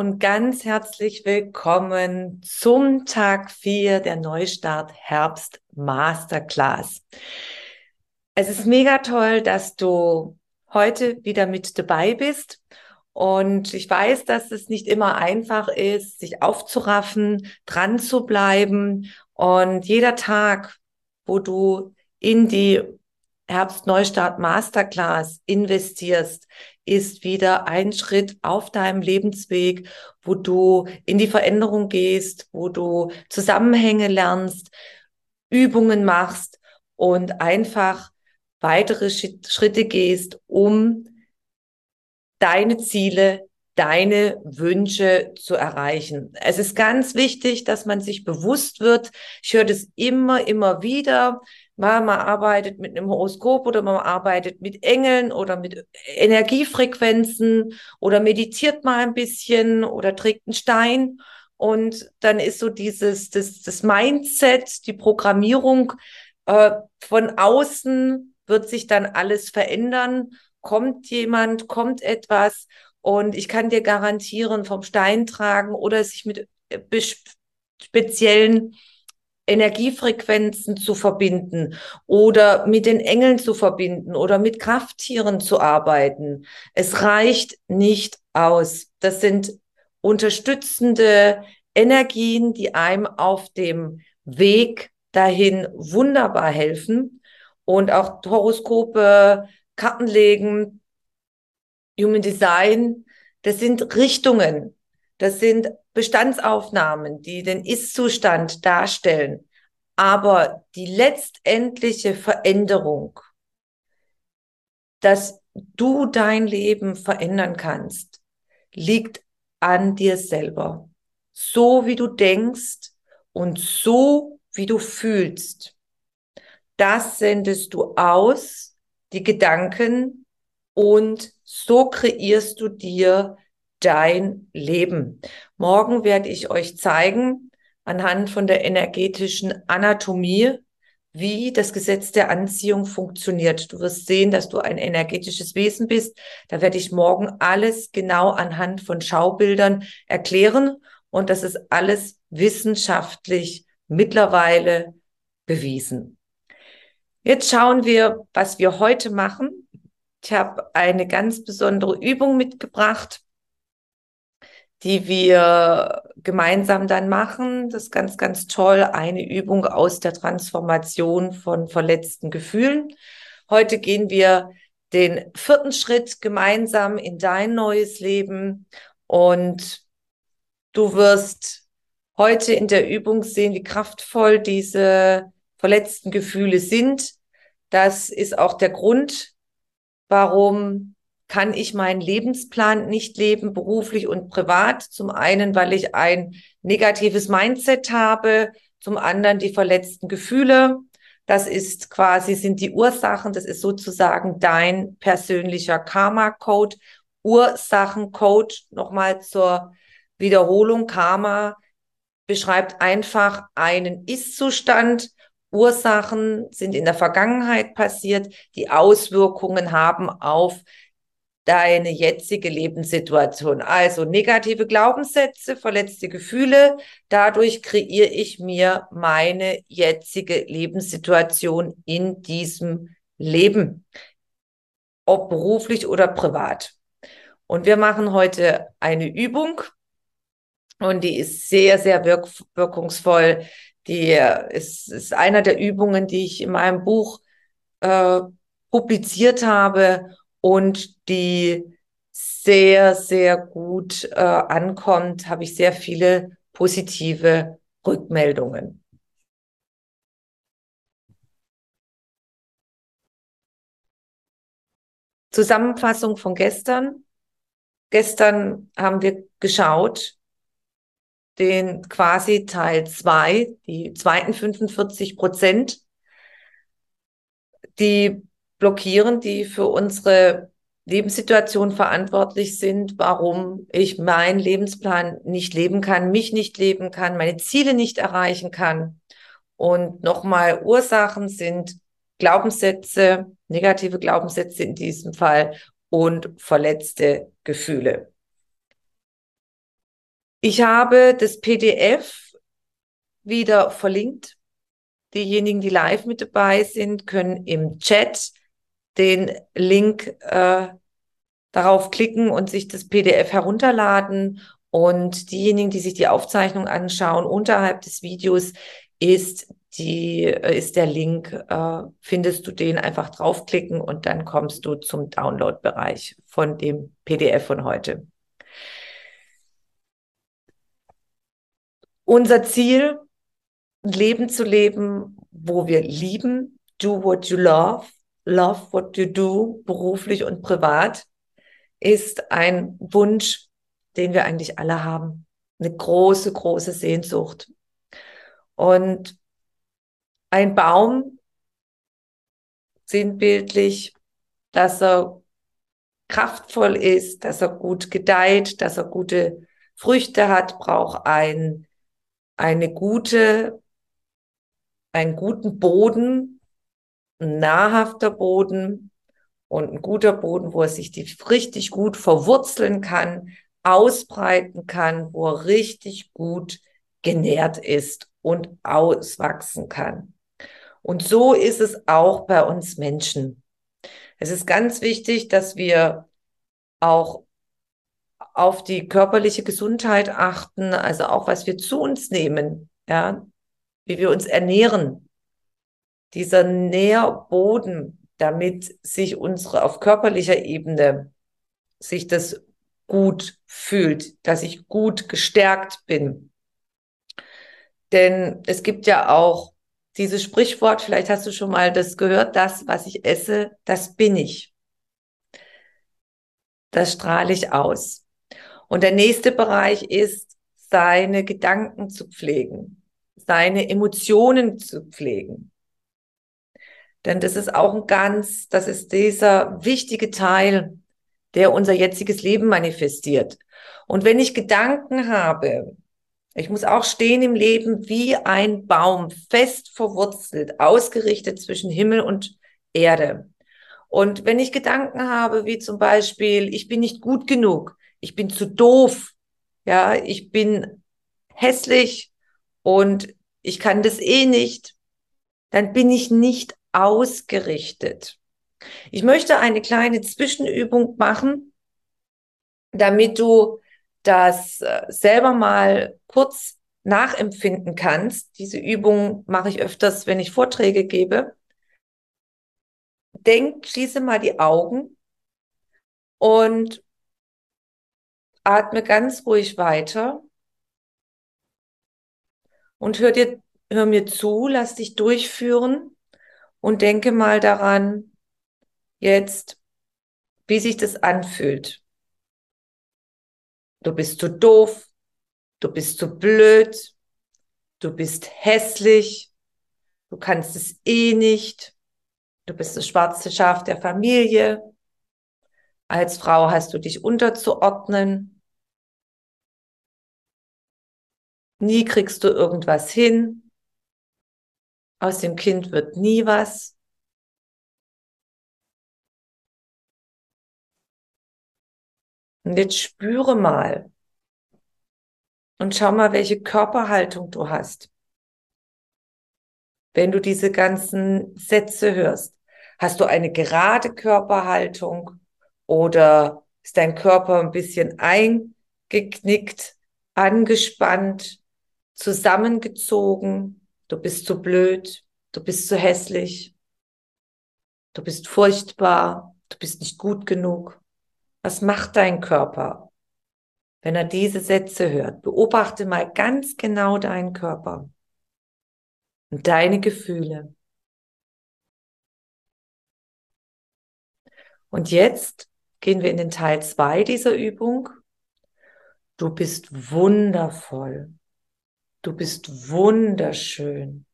Und ganz herzlich willkommen zum Tag 4 der Neustart Herbst Masterclass. Es ist mega toll, dass du heute wieder mit dabei bist. Und ich weiß, dass es nicht immer einfach ist, sich aufzuraffen, dran zu bleiben. Und jeder Tag, wo du in die Herbstneustart Masterclass investierst, ist wieder ein Schritt auf deinem Lebensweg, wo du in die Veränderung gehst, wo du Zusammenhänge lernst, Übungen machst und einfach weitere Schritte gehst, um deine Ziele, deine Wünsche zu erreichen. Es ist ganz wichtig, dass man sich bewusst wird. Ich höre das immer, immer wieder. Man arbeitet mit einem Horoskop oder man arbeitet mit Engeln oder mit Energiefrequenzen oder meditiert mal ein bisschen oder trägt einen Stein. Und dann ist so dieses, das, das Mindset, die Programmierung äh, von außen wird sich dann alles verändern. Kommt jemand, kommt etwas und ich kann dir garantieren, vom Stein tragen oder sich mit äh, speziellen Energiefrequenzen zu verbinden oder mit den Engeln zu verbinden oder mit Krafttieren zu arbeiten. Es reicht nicht aus. Das sind unterstützende Energien, die einem auf dem Weg dahin wunderbar helfen und auch Horoskope, Kartenlegen, Human Design, das sind Richtungen, das sind Bestandsaufnahmen, die den Ist-Zustand darstellen. Aber die letztendliche Veränderung, dass du dein Leben verändern kannst, liegt an dir selber. So wie du denkst und so wie du fühlst. Das sendest du aus, die Gedanken, und so kreierst du dir dein Leben. Morgen werde ich euch zeigen, anhand von der energetischen Anatomie, wie das Gesetz der Anziehung funktioniert. Du wirst sehen, dass du ein energetisches Wesen bist. Da werde ich morgen alles genau anhand von Schaubildern erklären. Und das ist alles wissenschaftlich mittlerweile bewiesen. Jetzt schauen wir, was wir heute machen. Ich habe eine ganz besondere Übung mitgebracht die wir gemeinsam dann machen. Das ist ganz, ganz toll. Eine Übung aus der Transformation von verletzten Gefühlen. Heute gehen wir den vierten Schritt gemeinsam in dein neues Leben und du wirst heute in der Übung sehen, wie kraftvoll diese verletzten Gefühle sind. Das ist auch der Grund, warum kann ich meinen Lebensplan nicht leben, beruflich und privat. Zum einen, weil ich ein negatives Mindset habe, zum anderen die verletzten Gefühle. Das ist quasi, sind die Ursachen, das ist sozusagen dein persönlicher Karma-Code, Ursachen-Code. Nochmal zur Wiederholung. Karma beschreibt einfach einen Ist-Zustand. Ursachen sind in der Vergangenheit passiert, die Auswirkungen haben auf deine jetzige Lebenssituation. Also negative Glaubenssätze, verletzte Gefühle. Dadurch kreiere ich mir meine jetzige Lebenssituation in diesem Leben, ob beruflich oder privat. Und wir machen heute eine Übung und die ist sehr, sehr wirk wirkungsvoll. Die ist, ist einer der Übungen, die ich in meinem Buch äh, publiziert habe und die sehr, sehr gut äh, ankommt, habe ich sehr viele positive Rückmeldungen. Zusammenfassung von gestern. Gestern haben wir geschaut, den quasi Teil zwei, die zweiten 45 Prozent, die blockieren, die für unsere Lebenssituation verantwortlich sind, warum ich meinen Lebensplan nicht leben kann, mich nicht leben kann, meine Ziele nicht erreichen kann. Und nochmal, Ursachen sind Glaubenssätze, negative Glaubenssätze in diesem Fall und verletzte Gefühle. Ich habe das PDF wieder verlinkt. Diejenigen, die live mit dabei sind, können im Chat den Link äh, darauf klicken und sich das PDF herunterladen. Und diejenigen, die sich die Aufzeichnung anschauen, unterhalb des Videos ist die äh, ist der Link, äh, findest du den einfach draufklicken und dann kommst du zum Download-Bereich von dem PDF von heute. Unser Ziel, ein Leben zu leben, wo wir lieben, do what you love, love what you do, beruflich und privat, ist ein Wunsch, den wir eigentlich alle haben. Eine große, große Sehnsucht. Und ein Baum, sinnbildlich, dass er kraftvoll ist, dass er gut gedeiht, dass er gute Früchte hat, braucht ein, eine gute, einen guten Boden, ein nahrhafter Boden und ein guter Boden, wo er sich die richtig gut verwurzeln kann, ausbreiten kann, wo er richtig gut genährt ist und auswachsen kann. Und so ist es auch bei uns Menschen. Es ist ganz wichtig, dass wir auch auf die körperliche Gesundheit achten, also auch was wir zu uns nehmen, ja, wie wir uns ernähren. Dieser Nährboden, damit sich unsere auf körperlicher Ebene sich das gut fühlt, dass ich gut gestärkt bin. Denn es gibt ja auch dieses Sprichwort, vielleicht hast du schon mal das gehört, das, was ich esse, das bin ich. Das strahle ich aus. Und der nächste Bereich ist, seine Gedanken zu pflegen, seine Emotionen zu pflegen. Denn das ist auch ein ganz, das ist dieser wichtige Teil, der unser jetziges Leben manifestiert. Und wenn ich Gedanken habe, ich muss auch stehen im Leben wie ein Baum, fest verwurzelt, ausgerichtet zwischen Himmel und Erde. Und wenn ich Gedanken habe, wie zum Beispiel, ich bin nicht gut genug, ich bin zu doof, ja, ich bin hässlich und ich kann das eh nicht, dann bin ich nicht ausgerichtet. Ich möchte eine kleine Zwischenübung machen, damit du das äh, selber mal kurz nachempfinden kannst. Diese Übung mache ich öfters, wenn ich Vorträge gebe. Denk, schließe mal die Augen und atme ganz ruhig weiter. Und hör dir, hör mir zu, lass dich durchführen. Und denke mal daran, jetzt, wie sich das anfühlt. Du bist zu doof, du bist zu blöd, du bist hässlich, du kannst es eh nicht, du bist das schwarze Schaf der Familie, als Frau hast du dich unterzuordnen, nie kriegst du irgendwas hin, aus dem Kind wird nie was. Und jetzt spüre mal und schau mal, welche Körperhaltung du hast. Wenn du diese ganzen Sätze hörst, hast du eine gerade Körperhaltung oder ist dein Körper ein bisschen eingeknickt, angespannt, zusammengezogen? Du bist zu blöd, du bist zu hässlich, du bist furchtbar, du bist nicht gut genug. Was macht dein Körper, wenn er diese Sätze hört? Beobachte mal ganz genau deinen Körper und deine Gefühle. Und jetzt gehen wir in den Teil zwei dieser Übung. Du bist wundervoll. Du bist wunderschön.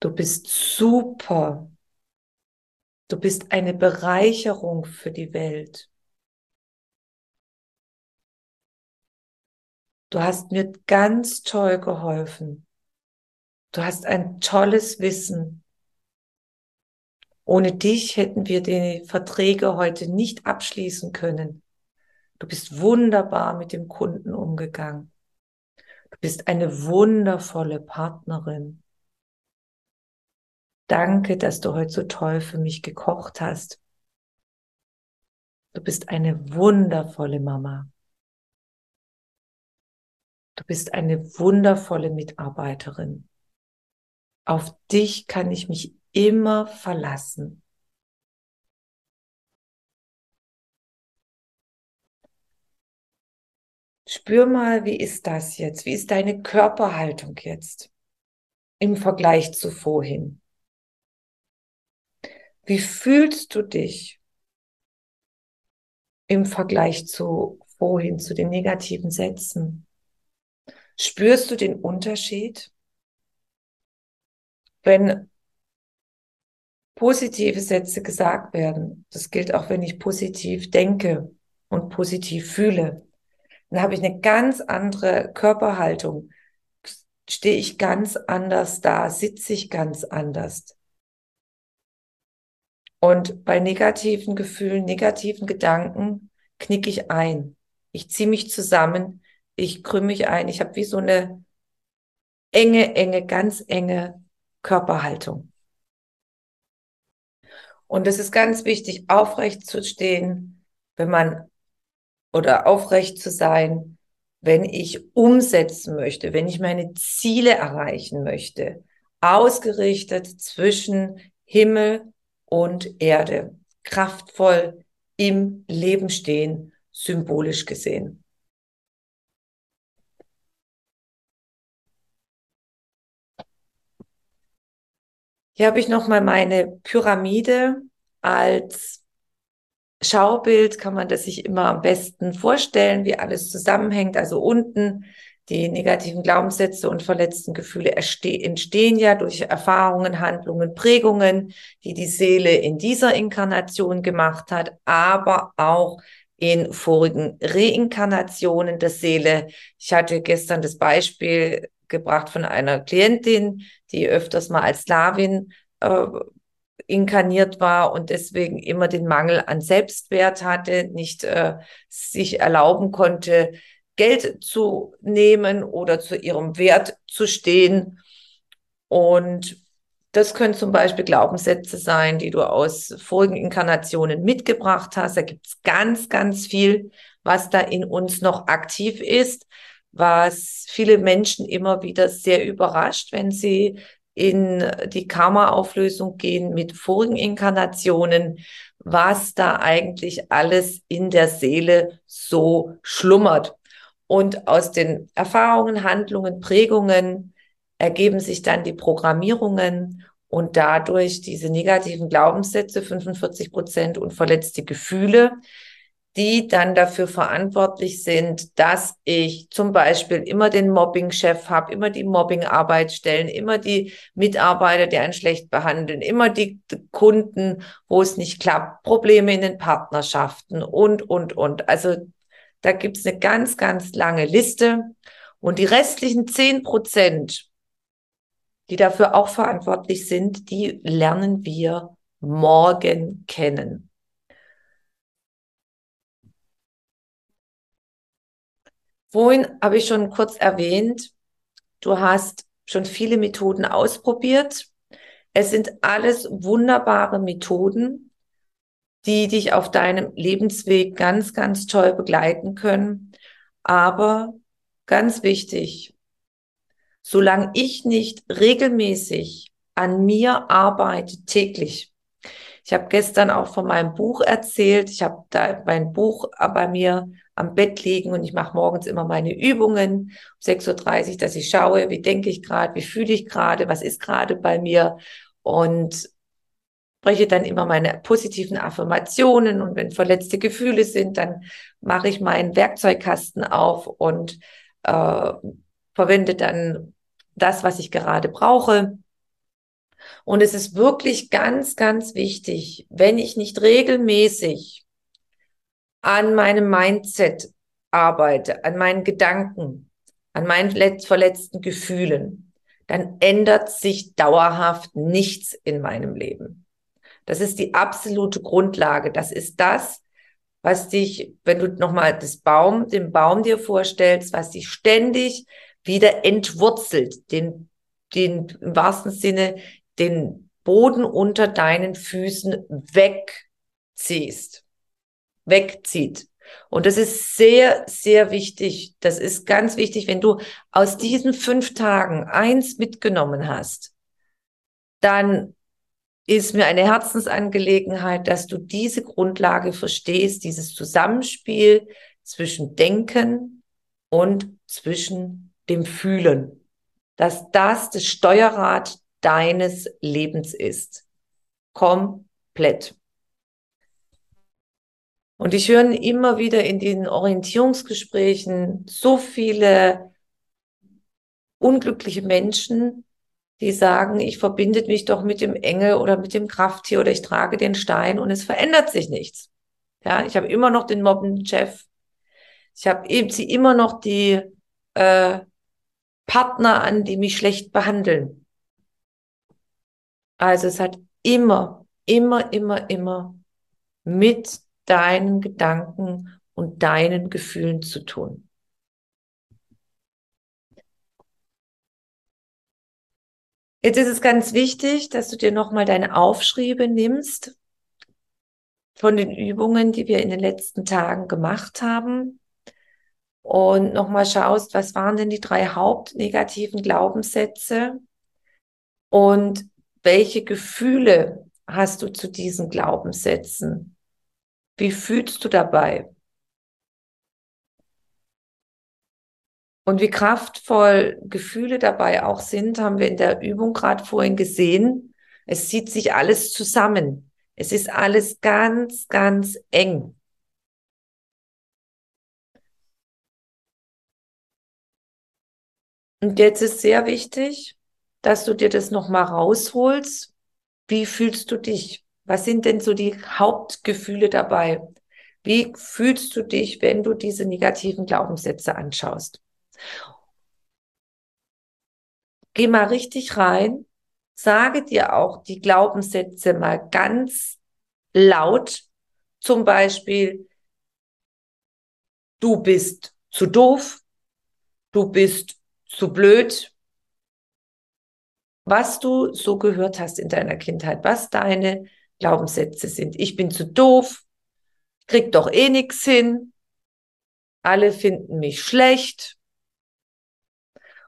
Du bist super. Du bist eine Bereicherung für die Welt. Du hast mir ganz toll geholfen. Du hast ein tolles Wissen. Ohne dich hätten wir die Verträge heute nicht abschließen können. Du bist wunderbar mit dem Kunden umgegangen. Du bist eine wundervolle Partnerin. Danke, dass du heute so toll für mich gekocht hast. Du bist eine wundervolle Mama. Du bist eine wundervolle Mitarbeiterin. Auf dich kann ich mich immer verlassen. Spür mal, wie ist das jetzt? Wie ist deine Körperhaltung jetzt im Vergleich zu vorhin? Wie fühlst du dich im Vergleich zu vorhin, zu den negativen Sätzen? Spürst du den Unterschied? Wenn positive Sätze gesagt werden, das gilt auch, wenn ich positiv denke und positiv fühle, dann habe ich eine ganz andere Körperhaltung. Stehe ich ganz anders da, sitze ich ganz anders. Und bei negativen Gefühlen, negativen Gedanken knicke ich ein. Ich ziehe mich zusammen, ich krümme mich ein. Ich habe wie so eine enge, enge, ganz enge Körperhaltung. Und es ist ganz wichtig, aufrecht zu stehen, wenn man oder aufrecht zu sein, wenn ich umsetzen möchte, wenn ich meine Ziele erreichen möchte, ausgerichtet zwischen Himmel und Erde, kraftvoll im Leben stehen, symbolisch gesehen. Hier habe ich nochmal meine Pyramide als Schaubild kann man das sich immer am besten vorstellen, wie alles zusammenhängt. Also unten die negativen Glaubenssätze und verletzten Gefühle entstehen ja durch Erfahrungen, Handlungen, Prägungen, die die Seele in dieser Inkarnation gemacht hat, aber auch in vorigen Reinkarnationen der Seele. Ich hatte gestern das Beispiel gebracht von einer Klientin, die öfters mal als Sklavin äh, inkarniert war und deswegen immer den Mangel an Selbstwert hatte, nicht äh, sich erlauben konnte, Geld zu nehmen oder zu ihrem Wert zu stehen. Und das können zum Beispiel Glaubenssätze sein, die du aus vorigen Inkarnationen mitgebracht hast. Da gibt es ganz, ganz viel, was da in uns noch aktiv ist, was viele Menschen immer wieder sehr überrascht, wenn sie in die Karma-Auflösung gehen mit vorigen Inkarnationen, was da eigentlich alles in der Seele so schlummert. Und aus den Erfahrungen, Handlungen, Prägungen ergeben sich dann die Programmierungen und dadurch diese negativen Glaubenssätze, 45 Prozent und verletzte Gefühle, die dann dafür verantwortlich sind, dass ich zum Beispiel immer den Mobbing-Chef habe, immer die Mobbing-Arbeitsstellen, immer die Mitarbeiter, die einen schlecht behandeln, immer die Kunden, wo es nicht klappt, Probleme in den Partnerschaften und, und, und. Also da gibt es eine ganz, ganz lange Liste. Und die restlichen zehn Prozent, die dafür auch verantwortlich sind, die lernen wir morgen kennen. Vorhin habe ich schon kurz erwähnt, du hast schon viele Methoden ausprobiert. Es sind alles wunderbare Methoden, die dich auf deinem Lebensweg ganz, ganz toll begleiten können. Aber ganz wichtig, solange ich nicht regelmäßig an mir arbeite, täglich. Ich habe gestern auch von meinem Buch erzählt. Ich habe da mein Buch bei mir am Bett liegen und ich mache morgens immer meine Übungen. Um 6.30 Uhr, dass ich schaue, wie denke ich gerade, wie fühle ich gerade, was ist gerade bei mir? Und spreche dann immer meine positiven Affirmationen. Und wenn verletzte Gefühle sind, dann mache ich meinen Werkzeugkasten auf und äh, verwende dann das, was ich gerade brauche. Und es ist wirklich ganz, ganz wichtig, wenn ich nicht regelmäßig an meinem Mindset arbeite, an meinen Gedanken, an meinen verletzten Gefühlen, dann ändert sich dauerhaft nichts in meinem Leben. Das ist die absolute Grundlage. Das ist das, was dich, wenn du nochmal das Baum, den Baum dir vorstellst, was dich ständig wieder entwurzelt, den, den im wahrsten Sinne den Boden unter deinen Füßen wegziehst, wegzieht. Und das ist sehr, sehr wichtig. Das ist ganz wichtig, wenn du aus diesen fünf Tagen eins mitgenommen hast, dann ist mir eine Herzensangelegenheit, dass du diese Grundlage verstehst, dieses Zusammenspiel zwischen Denken und zwischen dem Fühlen, dass das das Steuerrad deines Lebens ist. Komplett. Und ich höre immer wieder in den Orientierungsgesprächen so viele unglückliche Menschen, die sagen, ich verbinde mich doch mit dem Engel oder mit dem Krafttier oder ich trage den Stein und es verändert sich nichts. Ja, ich habe immer noch den mobbenden Chef. Ich habe eben sie immer noch die äh, Partner an, die mich schlecht behandeln. Also es hat immer, immer, immer, immer mit deinen Gedanken und deinen Gefühlen zu tun. Jetzt ist es ganz wichtig, dass du dir nochmal deine Aufschriebe nimmst von den Übungen, die wir in den letzten Tagen gemacht haben und nochmal schaust, was waren denn die drei hauptnegativen Glaubenssätze und welche Gefühle hast du zu diesen Glaubenssätzen? Wie fühlst du dabei? Und wie kraftvoll Gefühle dabei auch sind, haben wir in der Übung gerade vorhin gesehen. Es zieht sich alles zusammen. Es ist alles ganz, ganz eng. Und jetzt ist sehr wichtig, dass du dir das nochmal rausholst. Wie fühlst du dich? Was sind denn so die Hauptgefühle dabei? Wie fühlst du dich, wenn du diese negativen Glaubenssätze anschaust? Geh mal richtig rein, sage dir auch die Glaubenssätze mal ganz laut. Zum Beispiel, du bist zu doof, du bist zu blöd, was du so gehört hast in deiner Kindheit, was deine Glaubenssätze sind. Ich bin zu doof, krieg doch eh nix hin, alle finden mich schlecht.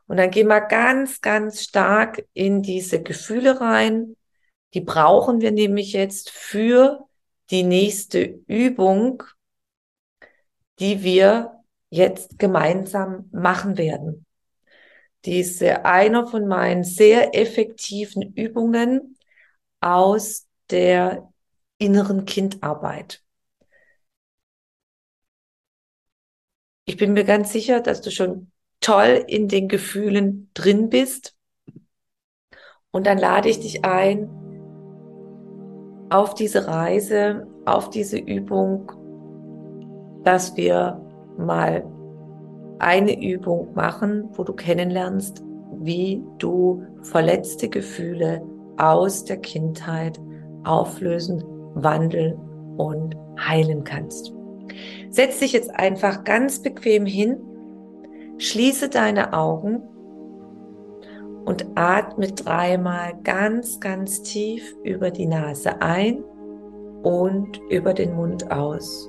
Und dann geh mal ganz, ganz stark in diese Gefühle rein. Die brauchen wir nämlich jetzt für die nächste Übung, die wir jetzt gemeinsam machen werden. Diese einer von meinen sehr effektiven Übungen aus der inneren Kindarbeit. Ich bin mir ganz sicher, dass du schon toll in den Gefühlen drin bist. Und dann lade ich dich ein auf diese Reise, auf diese Übung, dass wir mal eine Übung machen, wo du kennenlernst, wie du verletzte Gefühle aus der Kindheit auflösen, wandeln und heilen kannst. Setz dich jetzt einfach ganz bequem hin, schließe deine Augen und atme dreimal ganz, ganz tief über die Nase ein und über den Mund aus.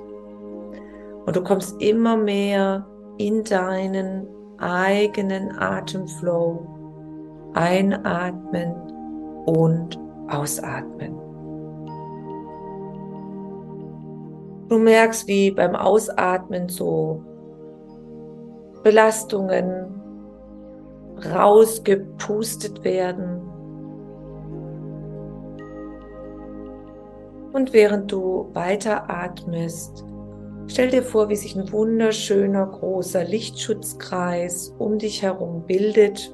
Und du kommst immer mehr in deinen eigenen Atemflow einatmen und ausatmen. Du merkst, wie beim Ausatmen so Belastungen rausgepustet werden. Und während du weiter atmest, stell dir vor, wie sich ein wunderschöner großer Lichtschutzkreis um dich herum bildet.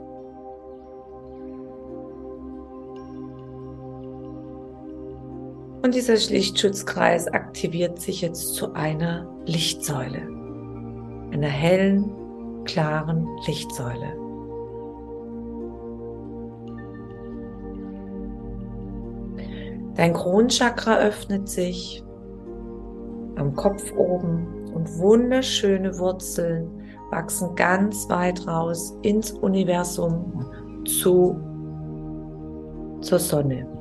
Und dieser Lichtschutzkreis aktiviert sich jetzt zu einer Lichtsäule, einer hellen, klaren Lichtsäule. Dein Kronchakra öffnet sich am Kopf oben und wunderschöne Wurzeln wachsen ganz weit raus ins Universum zu, zur Sonne.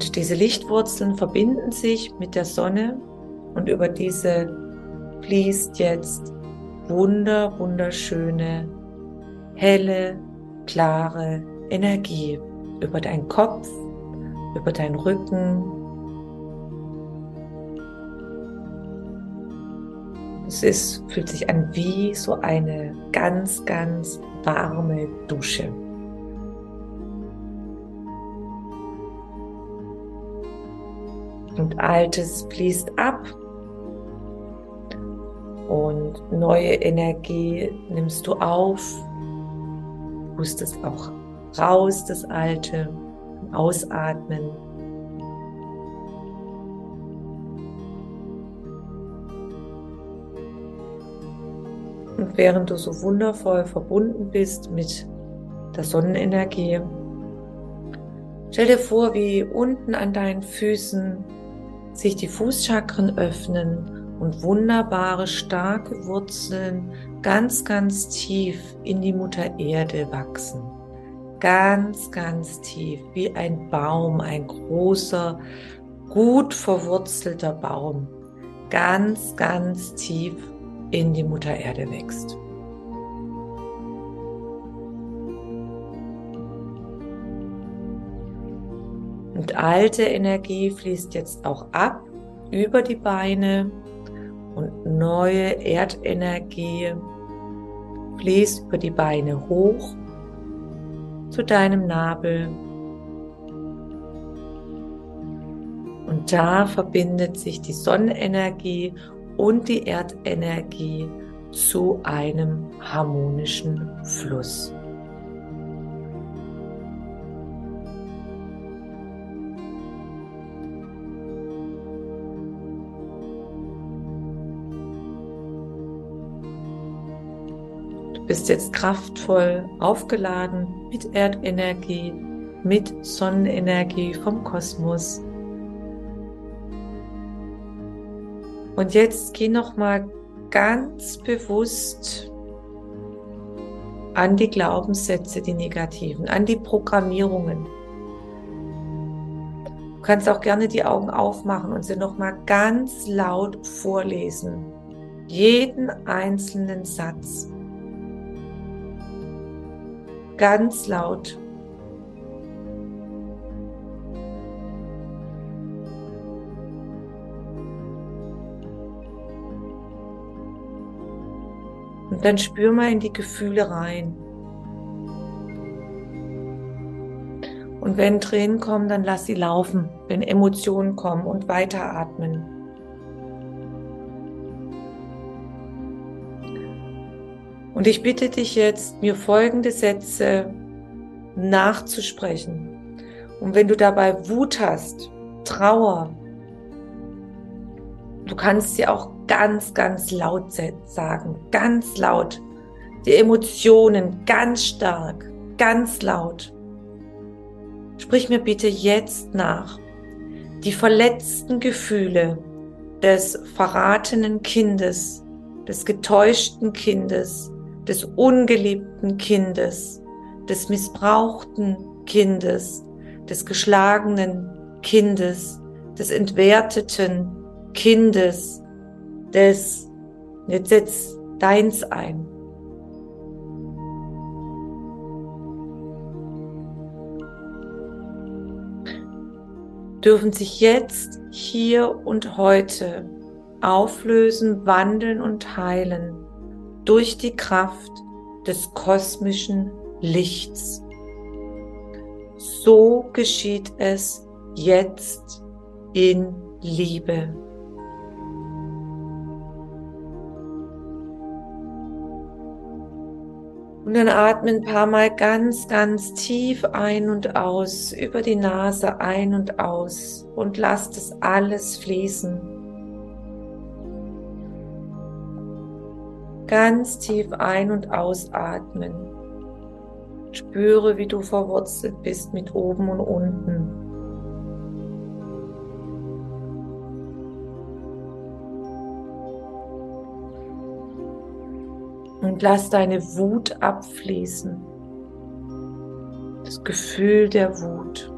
Und diese Lichtwurzeln verbinden sich mit der Sonne und über diese fließt jetzt wunder, wunderschöne helle, klare Energie über deinen Kopf, über deinen Rücken. Es ist, fühlt sich an wie so eine ganz, ganz warme Dusche. Und Altes fließt ab und neue Energie nimmst du auf pustest auch raus das Alte, ausatmen. Und während du so wundervoll verbunden bist mit der Sonnenenergie, stell dir vor, wie unten an deinen Füßen sich die Fußchakren öffnen und wunderbare, starke Wurzeln ganz, ganz tief in die Mutter Erde wachsen. Ganz, ganz tief, wie ein Baum, ein großer, gut verwurzelter Baum, ganz, ganz tief in die Mutter Erde wächst. Und alte Energie fließt jetzt auch ab über die Beine und neue Erdenergie fließt über die Beine hoch zu deinem Nabel. Und da verbindet sich die Sonnenenergie und die Erdenergie zu einem harmonischen Fluss. Bist jetzt kraftvoll aufgeladen mit Erdenergie, mit Sonnenenergie vom Kosmos. Und jetzt geh noch mal ganz bewusst an die Glaubenssätze, die negativen, an die Programmierungen. Du kannst auch gerne die Augen aufmachen und sie noch mal ganz laut vorlesen. Jeden einzelnen Satz ganz laut. Und dann spür mal in die Gefühle rein. Und wenn Tränen kommen, dann lass sie laufen. Wenn Emotionen kommen und weiteratmen. Und ich bitte dich jetzt, mir folgende Sätze nachzusprechen. Und wenn du dabei Wut hast, Trauer, du kannst sie auch ganz, ganz laut sagen, ganz laut. Die Emotionen ganz stark, ganz laut. Sprich mir bitte jetzt nach. Die verletzten Gefühle des verratenen Kindes, des getäuschten Kindes, des ungeliebten Kindes, des missbrauchten Kindes, des geschlagenen Kindes, des entwerteten Kindes, des, jetzt setz deins ein. dürfen sich jetzt, hier und heute auflösen, wandeln und heilen durch die Kraft des kosmischen Lichts. So geschieht es jetzt in Liebe. Und dann atme ein paar Mal ganz, ganz tief ein und aus, über die Nase ein und aus und lass das alles fließen. Ganz tief ein- und ausatmen. Spüre, wie du verwurzelt bist mit oben und unten. Und lass deine Wut abfließen. Das Gefühl der Wut.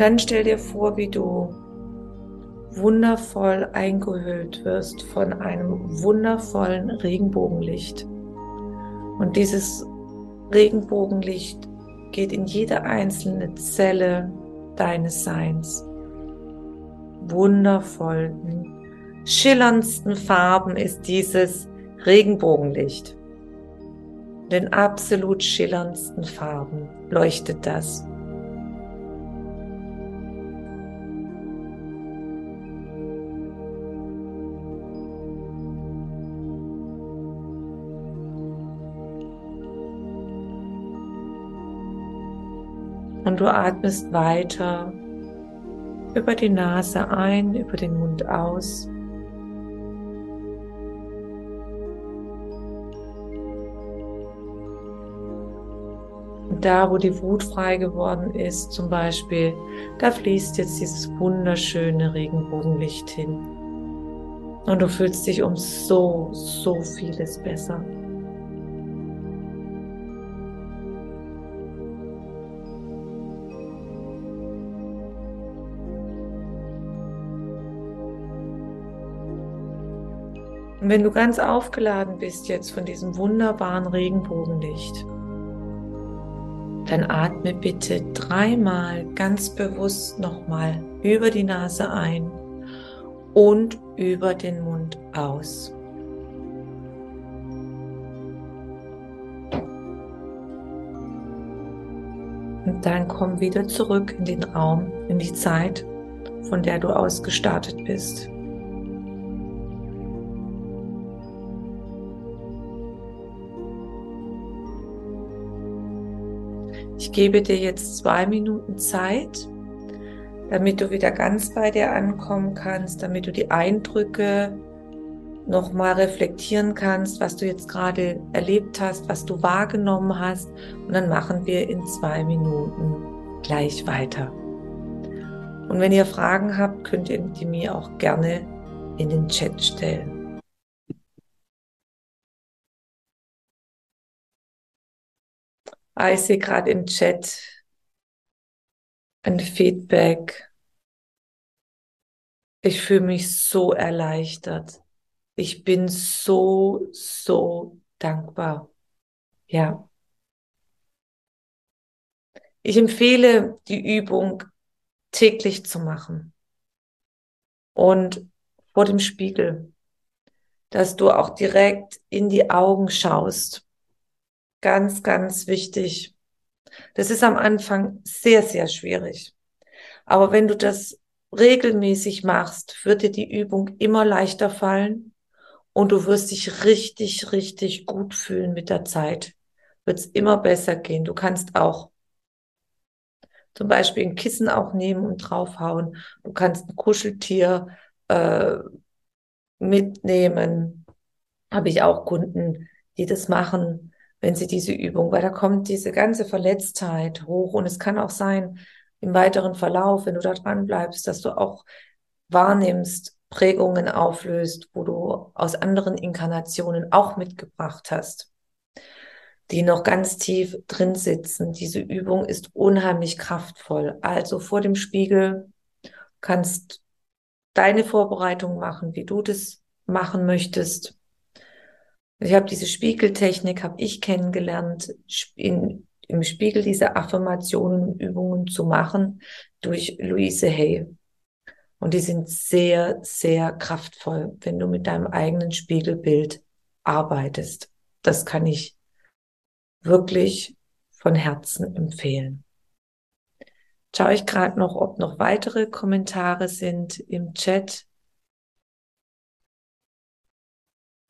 Dann stell dir vor, wie du wundervoll eingehüllt wirst von einem wundervollen Regenbogenlicht. Und dieses Regenbogenlicht geht in jede einzelne Zelle deines Seins. Wundervollen, schillerndsten Farben ist dieses Regenbogenlicht. Den absolut schillerndsten Farben leuchtet das. Und du atmest weiter über die Nase ein, über den Mund aus. Da, wo die Wut frei geworden ist, zum Beispiel, da fließt jetzt dieses wunderschöne Regenbogenlicht hin. Und du fühlst dich um so, so vieles besser. Wenn du ganz aufgeladen bist jetzt von diesem wunderbaren Regenbogenlicht, dann atme bitte dreimal ganz bewusst nochmal über die Nase ein und über den Mund aus. Und dann komm wieder zurück in den Raum, in die Zeit, von der du aus gestartet bist. Ich gebe dir jetzt zwei Minuten Zeit, damit du wieder ganz bei dir ankommen kannst, damit du die Eindrücke nochmal reflektieren kannst, was du jetzt gerade erlebt hast, was du wahrgenommen hast. Und dann machen wir in zwei Minuten gleich weiter. Und wenn ihr Fragen habt, könnt ihr die mir auch gerne in den Chat stellen. Ah, ich sehe gerade im Chat ein Feedback. Ich fühle mich so erleichtert. Ich bin so, so dankbar. Ja. Ich empfehle die Übung täglich zu machen. Und vor dem Spiegel, dass du auch direkt in die Augen schaust Ganz, ganz wichtig. Das ist am Anfang sehr, sehr schwierig. Aber wenn du das regelmäßig machst, wird dir die Übung immer leichter fallen und du wirst dich richtig, richtig gut fühlen mit der Zeit. Wird es immer besser gehen. Du kannst auch zum Beispiel ein Kissen auch nehmen und draufhauen. Du kannst ein Kuscheltier äh, mitnehmen. Habe ich auch Kunden, die das machen wenn sie diese Übung, weil da kommt diese ganze Verletztheit hoch und es kann auch sein, im weiteren Verlauf, wenn du da dran bleibst, dass du auch wahrnimmst, Prägungen auflöst, wo du aus anderen Inkarnationen auch mitgebracht hast, die noch ganz tief drin sitzen. Diese Übung ist unheimlich kraftvoll. Also vor dem Spiegel kannst deine Vorbereitung machen, wie du das machen möchtest. Ich habe diese Spiegeltechnik, habe ich kennengelernt, in, im Spiegel diese Affirmationen Übungen zu machen durch Louise Hay. Und die sind sehr, sehr kraftvoll, wenn du mit deinem eigenen Spiegelbild arbeitest. Das kann ich wirklich von Herzen empfehlen. Schaue ich gerade noch, ob noch weitere Kommentare sind im Chat.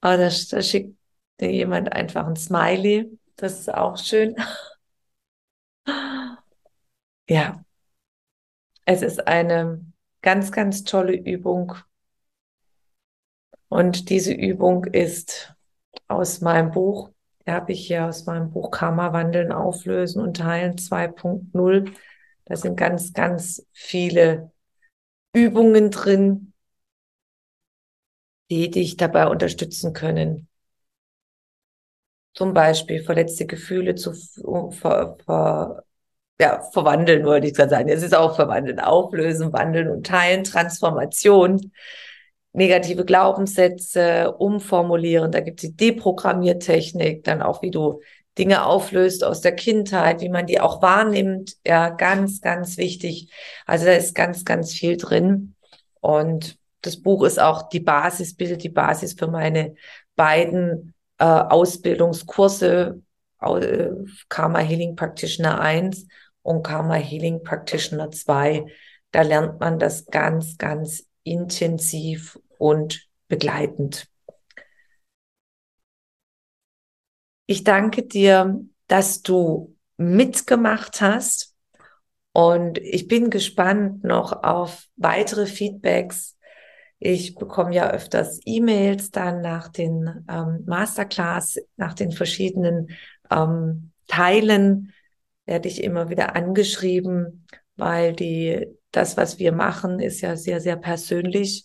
Oh, da, da schickt jemand einfach ein Smiley. Das ist auch schön. Ja, es ist eine ganz, ganz tolle Übung. Und diese Übung ist aus meinem Buch, habe ich hier aus meinem Buch Karma wandeln, auflösen und teilen 2.0. Da sind ganz, ganz viele Übungen drin, die dich dabei unterstützen können. Zum Beispiel verletzte Gefühle zu ver, ver, ja, verwandeln, wollte ich gerade sagen. Es ist auch verwandeln, auflösen, wandeln und teilen, Transformation, negative Glaubenssätze umformulieren. Da gibt es die Deprogrammiertechnik, dann auch, wie du Dinge auflöst aus der Kindheit, wie man die auch wahrnimmt. Ja, ganz, ganz wichtig. Also da ist ganz, ganz viel drin. Und das Buch ist auch die Basis, bildet die Basis für meine beiden äh, Ausbildungskurse, äh, Karma Healing Practitioner 1 und Karma Healing Practitioner 2. Da lernt man das ganz, ganz intensiv und begleitend. Ich danke dir, dass du mitgemacht hast und ich bin gespannt noch auf weitere Feedbacks. Ich bekomme ja öfters E-Mails dann nach den ähm, Masterclass, nach den verschiedenen ähm, Teilen werde ich immer wieder angeschrieben, weil die, das, was wir machen, ist ja sehr, sehr persönlich.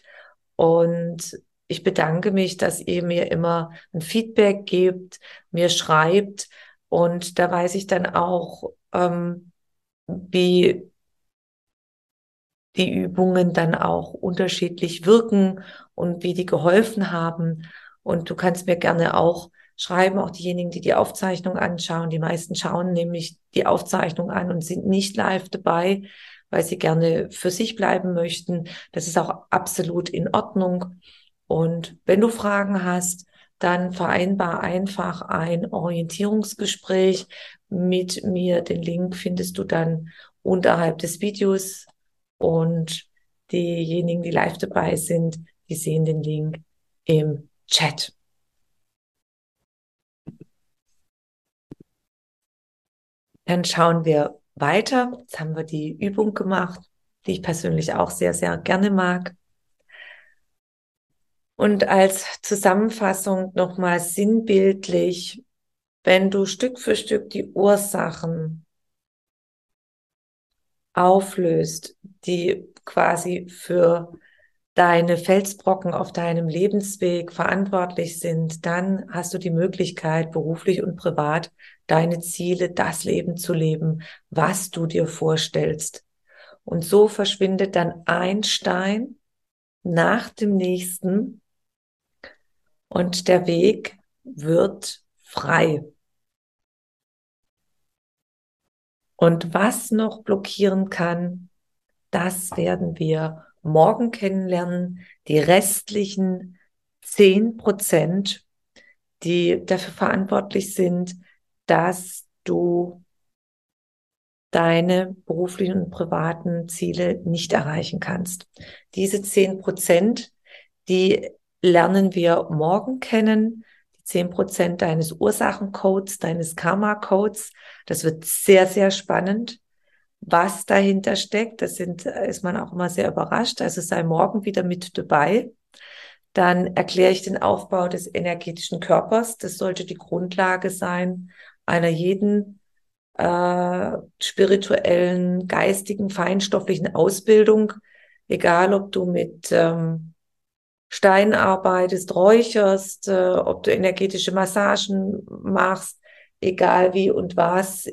Und ich bedanke mich, dass ihr mir immer ein Feedback gebt, mir schreibt. Und da weiß ich dann auch, ähm, wie die Übungen dann auch unterschiedlich wirken und wie die geholfen haben. Und du kannst mir gerne auch schreiben, auch diejenigen, die die Aufzeichnung anschauen. Die meisten schauen nämlich die Aufzeichnung an und sind nicht live dabei, weil sie gerne für sich bleiben möchten. Das ist auch absolut in Ordnung. Und wenn du Fragen hast, dann vereinbar einfach ein Orientierungsgespräch mit mir. Den Link findest du dann unterhalb des Videos und diejenigen, die live dabei sind, die sehen den Link im Chat. Dann schauen wir weiter. Jetzt haben wir die Übung gemacht, die ich persönlich auch sehr, sehr gerne mag. Und als Zusammenfassung nochmal sinnbildlich, wenn du Stück für Stück die Ursachen auflöst, die quasi für deine Felsbrocken auf deinem Lebensweg verantwortlich sind, dann hast du die Möglichkeit, beruflich und privat deine Ziele, das Leben zu leben, was du dir vorstellst. Und so verschwindet dann ein Stein nach dem nächsten und der Weg wird frei. Und was noch blockieren kann, das werden wir morgen kennenlernen. Die restlichen zehn Prozent, die dafür verantwortlich sind, dass du deine beruflichen und privaten Ziele nicht erreichen kannst. Diese zehn Prozent, die lernen wir morgen kennen. Zehn Prozent deines Ursachencodes, deines Karma-Codes. Das wird sehr, sehr spannend was dahinter steckt. Das sind, ist man auch immer sehr überrascht. Also sei morgen wieder mit dabei. Dann erkläre ich den Aufbau des energetischen Körpers. Das sollte die Grundlage sein einer jeden äh, spirituellen, geistigen, feinstofflichen Ausbildung. Egal, ob du mit ähm, Stein arbeitest, räucherst, äh, ob du energetische Massagen machst, egal wie und was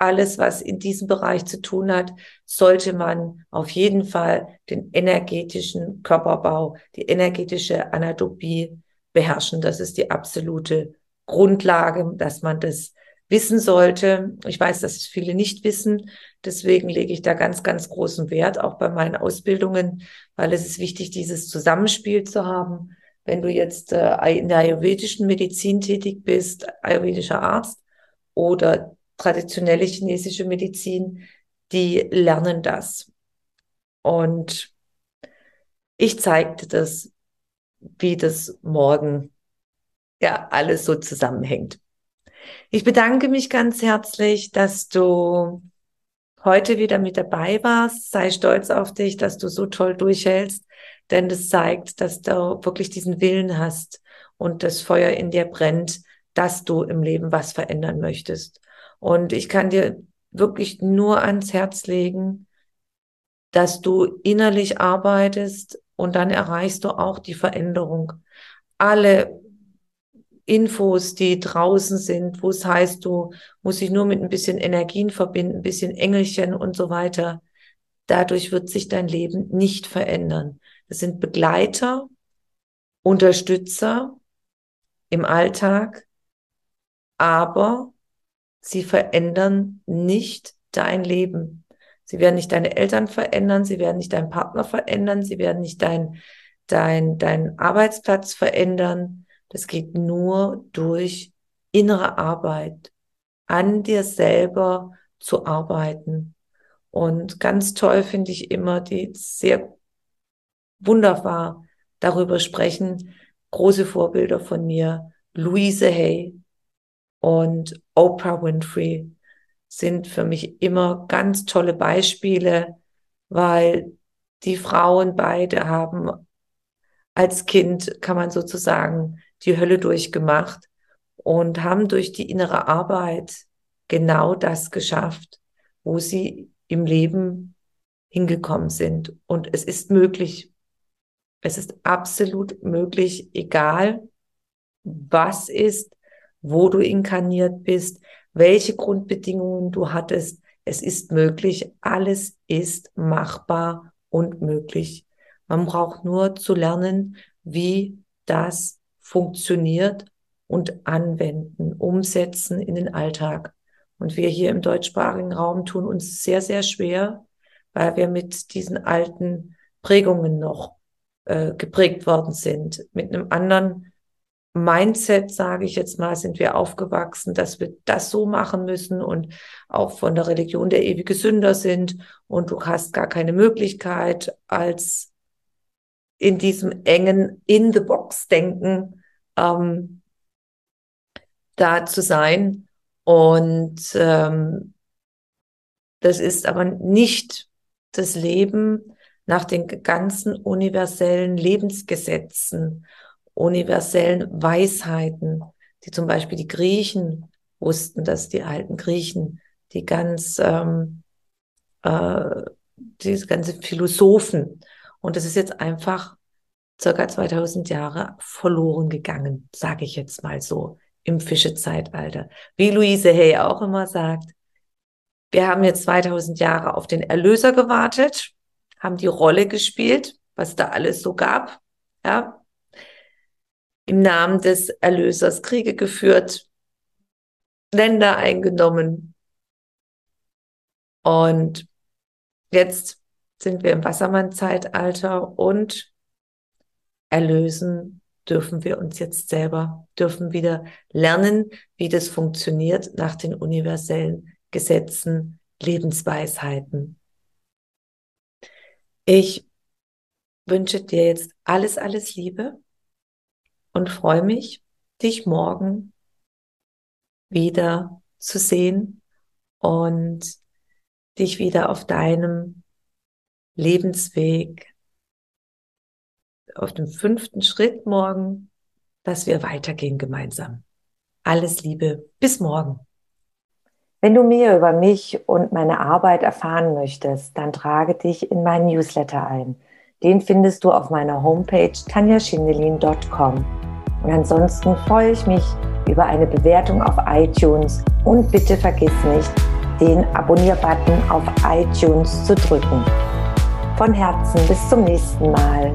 alles, was in diesem Bereich zu tun hat, sollte man auf jeden Fall den energetischen Körperbau, die energetische Anatomie beherrschen. Das ist die absolute Grundlage, dass man das wissen sollte. Ich weiß, dass es viele nicht wissen. Deswegen lege ich da ganz, ganz großen Wert, auch bei meinen Ausbildungen, weil es ist wichtig, dieses Zusammenspiel zu haben. Wenn du jetzt äh, in der ayurvedischen Medizin tätig bist, ayurvedischer Arzt oder traditionelle chinesische Medizin, die lernen das. Und ich zeigte das, wie das morgen ja alles so zusammenhängt. Ich bedanke mich ganz herzlich, dass du heute wieder mit dabei warst. Sei stolz auf dich, dass du so toll durchhältst, denn das zeigt, dass du wirklich diesen Willen hast und das Feuer in dir brennt, dass du im Leben was verändern möchtest. Und ich kann dir wirklich nur ans Herz legen, dass du innerlich arbeitest und dann erreichst du auch die Veränderung. Alle Infos, die draußen sind, wo es heißt, du musst dich nur mit ein bisschen Energien verbinden, ein bisschen Engelchen und so weiter. Dadurch wird sich dein Leben nicht verändern. Das sind Begleiter, Unterstützer im Alltag, aber sie verändern nicht dein Leben. Sie werden nicht deine Eltern verändern, sie werden nicht deinen Partner verändern, sie werden nicht dein, dein, dein Arbeitsplatz verändern, das geht nur durch innere Arbeit, an dir selber zu arbeiten. Und ganz toll finde ich immer, die sehr wunderbar darüber sprechen, große Vorbilder von mir, Louise Hay und Oprah Winfrey sind für mich immer ganz tolle Beispiele, weil die Frauen beide haben als Kind, kann man sozusagen, die Hölle durchgemacht und haben durch die innere Arbeit genau das geschafft, wo sie im Leben hingekommen sind. Und es ist möglich. Es ist absolut möglich, egal was ist, wo du inkarniert bist, welche Grundbedingungen du hattest. Es ist möglich. Alles ist machbar und möglich. Man braucht nur zu lernen, wie das funktioniert und anwenden, umsetzen in den Alltag. Und wir hier im deutschsprachigen Raum tun uns sehr, sehr schwer, weil wir mit diesen alten Prägungen noch äh, geprägt worden sind. Mit einem anderen Mindset, sage ich jetzt mal, sind wir aufgewachsen, dass wir das so machen müssen und auch von der Religion der ewige Sünder sind und du hast gar keine Möglichkeit als in diesem engen In-the-Box-Denken ähm, da zu sein. Und ähm, das ist aber nicht das Leben nach den ganzen universellen Lebensgesetzen, universellen Weisheiten, die zum Beispiel die Griechen wussten, dass die alten Griechen, die ganz, ähm, äh, diese ganze Philosophen. Und das ist jetzt einfach circa 2000 Jahre verloren gegangen, sage ich jetzt mal so, im Fischezeitalter. Wie Louise Hay auch immer sagt, wir haben jetzt 2000 Jahre auf den Erlöser gewartet, haben die Rolle gespielt, was da alles so gab, ja, im Namen des Erlösers Kriege geführt, Länder eingenommen. Und jetzt sind wir im Wassermann-Zeitalter und erlösen dürfen wir uns jetzt selber, dürfen wieder lernen, wie das funktioniert nach den universellen Gesetzen, Lebensweisheiten. Ich wünsche dir jetzt alles, alles Liebe und freue mich, dich morgen wieder zu sehen und dich wieder auf deinem Lebensweg auf dem fünften Schritt morgen, dass wir weitergehen gemeinsam. Alles Liebe, bis morgen. Wenn du mehr über mich und meine Arbeit erfahren möchtest, dann trage dich in meinen Newsletter ein. Den findest du auf meiner Homepage tanjaschindelin.com. Und ansonsten freue ich mich über eine Bewertung auf iTunes und bitte vergiss nicht, den Abonnier-Button auf iTunes zu drücken. Von Herzen bis zum nächsten Mal.